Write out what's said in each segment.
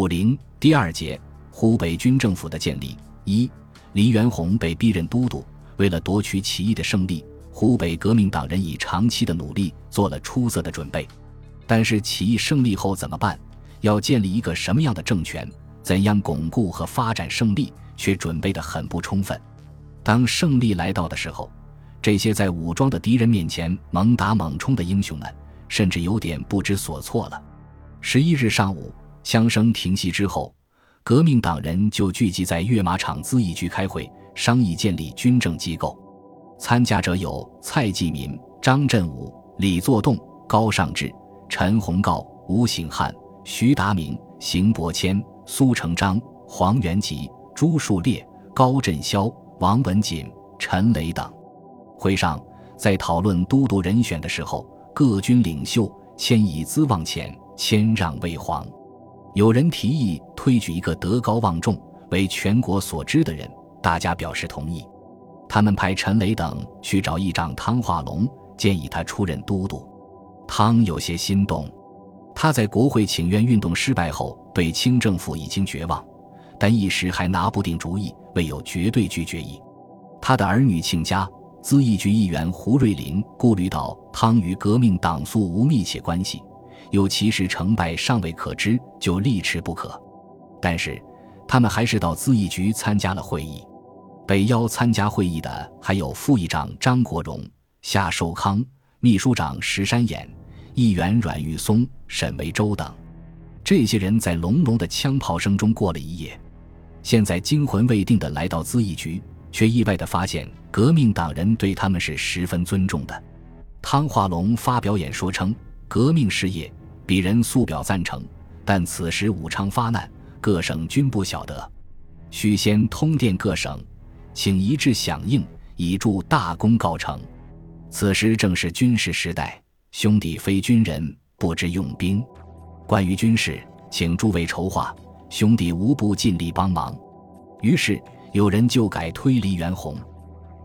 五零第二节，湖北军政府的建立。一，黎元洪被逼任都督，为了夺取起义的胜利，湖北革命党人以长期的努力做了出色的准备。但是起义胜利后怎么办？要建立一个什么样的政权？怎样巩固和发展胜利？却准备得很不充分。当胜利来到的时候，这些在武装的敌人面前猛打猛冲的英雄们，甚至有点不知所措了。十一日上午，枪声停息之后，革命党人就聚集在阅马场咨议局开会，商议建立军政机构。参加者有蔡继民、张振武、李作栋、高尚志、陈洪告、吴醒汉、徐达明、邢伯谦、苏成章、黄元吉。朱树烈、高振霄、王文锦、陈雷等，会上在讨论都督人选的时候，各军领袖谦以资望前，谦让为皇。有人提议推举一个德高望重、为全国所知的人，大家表示同意。他们派陈雷等去找议长汤化龙，建议他出任都督。汤有些心动，他在国会请愿运动失败后，对清政府已经绝望。但一时还拿不定主意，未有绝对拒绝意。他的儿女亲家、咨议局议员胡瑞林顾虑到汤与革命党素无密切关系，又其实成败尚未可知，就力持不可。但是他们还是到咨议局参加了会议。被邀参加会议的还有副议长张国荣、夏寿康、秘书长石山岩、议员阮玉松、沈维洲等。这些人在隆隆的枪炮声中过了一夜。现在惊魂未定的来到咨议局，却意外的发现革命党人对他们是十分尊重的。汤化龙发表演说称：“革命事业，鄙人素表赞成，但此时武昌发难，各省均不晓得，须先通电各省，请一致响应，以助大功告成。此时正是军事时代，兄弟非军人，不知用兵。关于军事，请诸位筹划。”兄弟无不尽力帮忙，于是有人就改推黎元洪。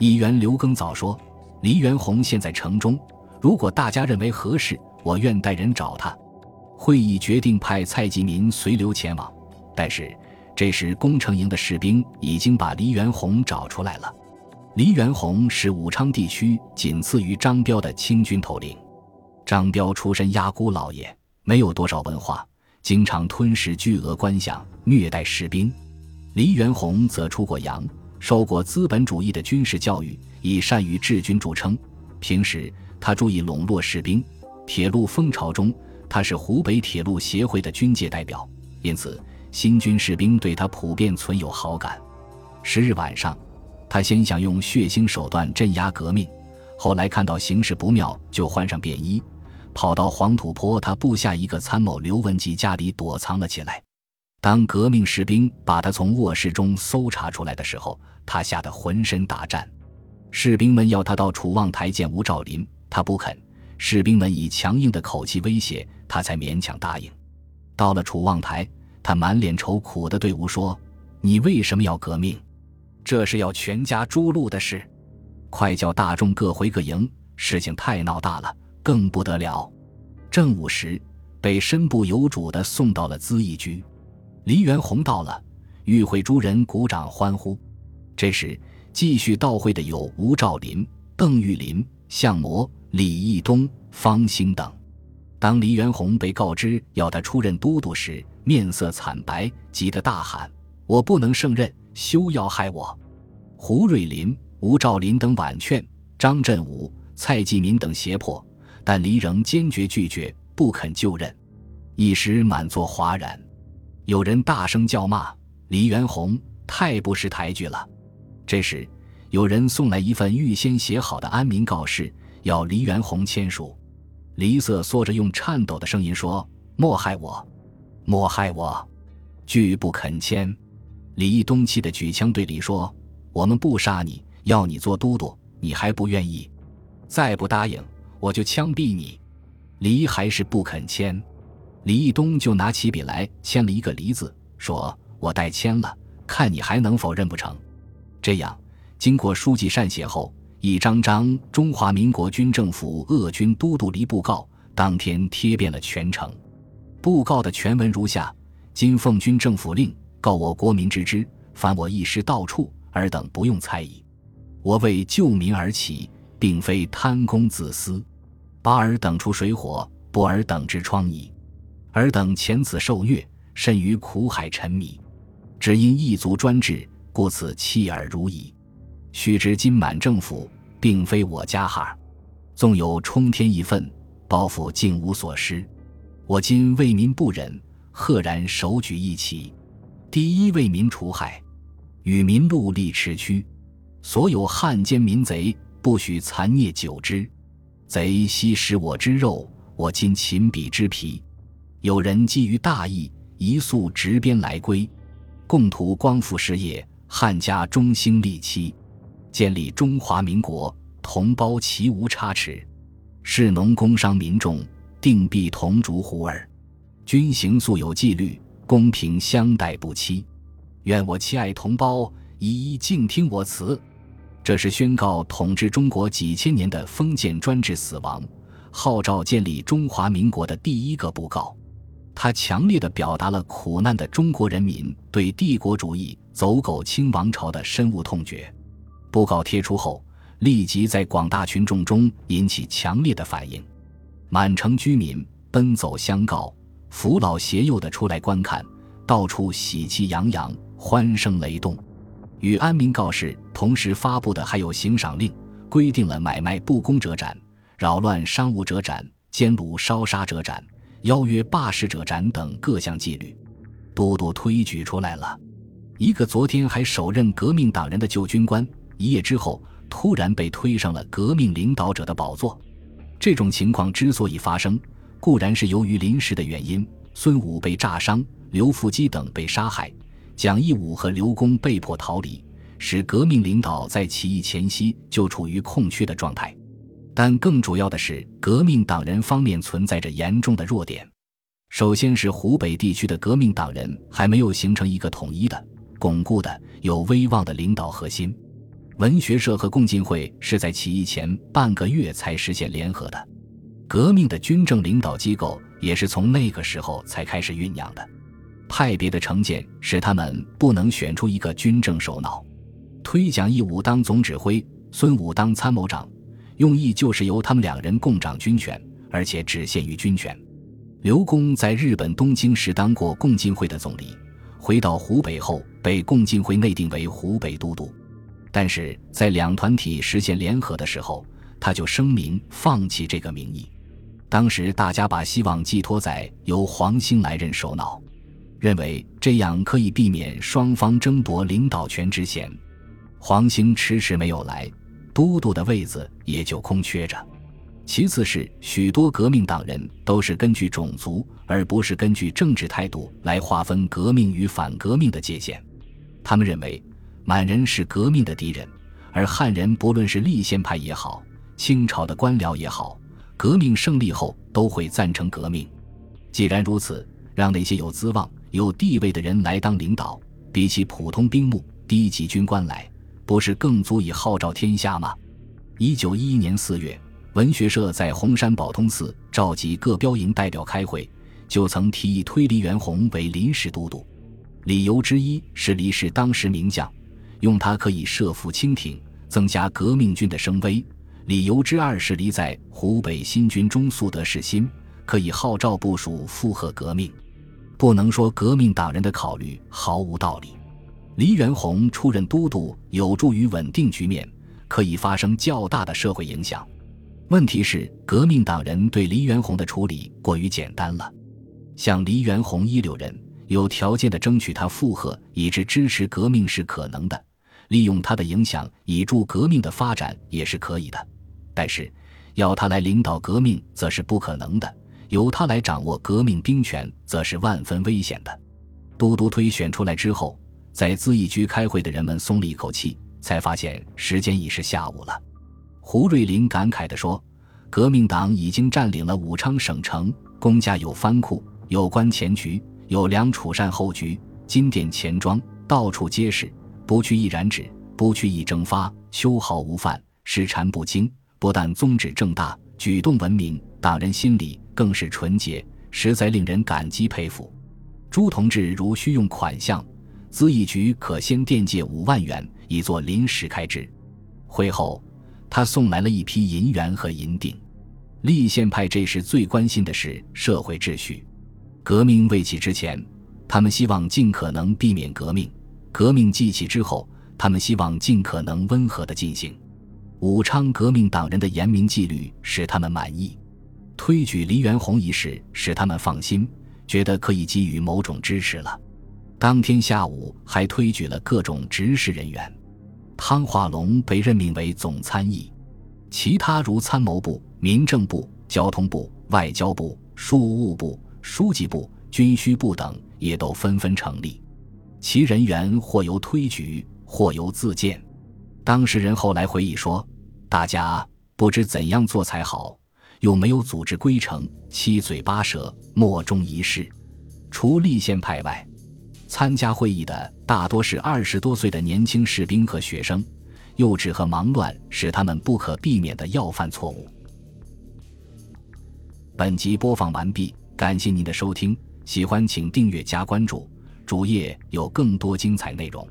议员刘耕早说：“黎元洪现在城中，如果大家认为合适，我愿带人找他。”会议决定派蔡继民随刘前往，但是这时工程营的士兵已经把黎元洪找出来了。黎元洪是武昌地区仅次于张彪的清军头领。张彪出身压孤老爷，没有多少文化。经常吞噬巨额官饷，虐待士兵。黎元洪则出过洋，受过资本主义的军事教育，以善于治军著称。平时他注意笼络士兵。铁路风潮中，他是湖北铁路协会的军界代表，因此新军士兵对他普遍存有好感。十日晚上，他先想用血腥手段镇压革命，后来看到形势不妙，就换上便衣。跑到黄土坡他部下一个参谋刘文吉家里躲藏了起来。当革命士兵把他从卧室中搜查出来的时候，他吓得浑身打颤。士兵们要他到楚望台见吴兆麟，他不肯。士兵们以强硬的口气威胁他，才勉强答应。到了楚望台，他满脸愁苦地对吴说：“你为什么要革命？这是要全家诛戮的事。快叫大众各回各营，事情太闹大了。”更不得了，正午时，被身不由主的送到了咨议局。黎元洪到了，与会诸人鼓掌欢呼。这时，继续到会的有吴兆麟、邓玉林、项模、李义东、方兴等。当黎元洪被告知要他出任都督时，面色惨白，急得大喊：“我不能胜任，休要害我！”胡瑞林、吴兆麟等婉劝，张振武、蔡继民等胁迫。但黎仍坚决拒绝，不肯就任，一时满座哗然。有人大声叫骂黎元洪太不识抬举了。这时，有人送来一份预先写好的安民告示，要黎元洪签署。黎瑟缩着，用颤抖的声音说：“莫害我，莫害我，拒不肯签。”李义东气得举枪对黎说：“我们不杀你，要你做都督，你还不愿意？再不答应！”我就枪毙你！黎还是不肯签，李义东就拿起笔来签了一个“黎”字，说：“我代签了，看你还能否认不成？”这样，经过书记善写后，一张张《中华民国军政府鄂军都督离布告》当天贴遍了全城。布告的全文如下：今奉军政府令，告我国民之知，凡我一时到处，尔等不用猜疑。我为救民而起，并非贪功自私，把尔等出水火，不尔等之疮痍。尔等前此受虐，甚于苦海沉迷，只因一族专制，故此弃尔如矣。须知今满政府，并非我家孩，纵有冲天一愤，包袱竟无所失。我今为民不忍，赫然手举一旗，第一为民除害，与民戮力持驱。所有汉奸民贼，不许残孽久之。贼悉食我之肉，我今擒彼之皮。有人基于大义，一速执鞭来归，共图光复事业，汉家中兴利期，建立中华民国，同胞其无差池。士农工商民众，定必同烛乎耳。军行素有纪律，公平相待不欺。愿我亲爱同胞一一静听我词。这是宣告统治中国几千年的封建专制死亡，号召建立中华民国的第一个布告。他强烈的表达了苦难的中国人民对帝国主义走狗清王朝的深恶痛绝。布告贴出后，立即在广大群众中引起强烈的反应，满城居民奔走相告，扶老携幼的出来观看，到处喜气洋洋，欢声雷动。与安民告示同时发布的还有行赏令，规定了买卖不公者斩，扰乱商务者斩，奸掳烧杀者斩，邀约罢市者斩等各项纪律。都督推举出来了，一个昨天还手任革命党人的旧军官，一夜之后突然被推上了革命领导者的宝座。这种情况之所以发生，固然是由于临时的原因，孙武被炸伤，刘福基等被杀害。蒋义武和刘公被迫逃离，使革命领导在起义前夕就处于空缺的状态。但更主要的是，革命党人方面存在着严重的弱点。首先是湖北地区的革命党人还没有形成一个统一的、巩固的、有威望的领导核心。文学社和共进会是在起义前半个月才实现联合的，革命的军政领导机构也是从那个时候才开始酝酿的。派别的成见使他们不能选出一个军政首脑，推蒋义武当总指挥，孙武当参谋长，用意就是由他们两人共掌军权，而且只限于军权。刘公在日本东京时当过共进会的总理，回到湖北后被共进会内定为湖北都督，但是在两团体实现联合的时候，他就声明放弃这个名义。当时大家把希望寄托在由黄兴来任首脑。认为这样可以避免双方争夺领导权之嫌，黄兴迟迟没有来，都督的位子也就空缺着。其次是许多革命党人都是根据种族而不是根据政治态度来划分革命与反革命的界限，他们认为满人是革命的敌人，而汉人不论是立宪派也好，清朝的官僚也好，革命胜利后都会赞成革命。既然如此，让那些有资望。有地位的人来当领导，比起普通兵目、低级军官来，不是更足以号召天下吗？一九一一年四月，文学社在红山宝通寺召集各标营代表开会，就曾提议推黎元洪为临时都督。理由之一是黎是当时名将，用它可以设伏清廷，增加革命军的声威；理由之二是黎在湖北新军中素得士心，可以号召部署附和革命。不能说革命党人的考虑毫无道理。黎元洪出任都督，有助于稳定局面，可以发生较大的社会影响。问题是，革命党人对黎元洪的处理过于简单了。像黎元洪一流人，有条件的争取他附和，以致支持革命是可能的；利用他的影响以助革命的发展也是可以的。但是，要他来领导革命，则是不可能的。由他来掌握革命兵权，则是万分危险的。都督推选出来之后，在咨议局开会的人们松了一口气，才发现时间已是下午了。胡瑞林感慨地说：“革命党已经占领了武昌省城，公家有藩库，有关前局，有梁楚善后局，金殿钱庄到处皆是。不去易染指，不去易蒸发，秋毫无犯，失禅不惊。不但宗旨正大，举动文明，党人心里。”更是纯洁，实在令人感激佩服。朱同志如需用款项，资议局可先垫借五万元，以作临时开支。会后，他送来了一批银元和银锭。立宪派这时最关心的是社会秩序。革命未起之前，他们希望尽可能避免革命；革命记起之后，他们希望尽可能温和的进行。武昌革命党人的严明纪律使他们满意，推举黎元洪一事使他们放心，觉得可以给予某种支持了。当天下午还推举了各种执事人员，汤化龙被任命为总参议，其他如参谋部、民政部、交通部、外交部、庶务部、书记部、军需部等也都纷纷成立，其人员或由推举，或由自荐。当事人后来回忆说。大家不知怎样做才好，又没有组织规程，七嘴八舌，莫衷一是。除立宪派外，参加会议的大多是二十多岁的年轻士兵和学生，幼稚和忙乱使他们不可避免的要犯错误。本集播放完毕，感谢您的收听，喜欢请订阅加关注，主页有更多精彩内容。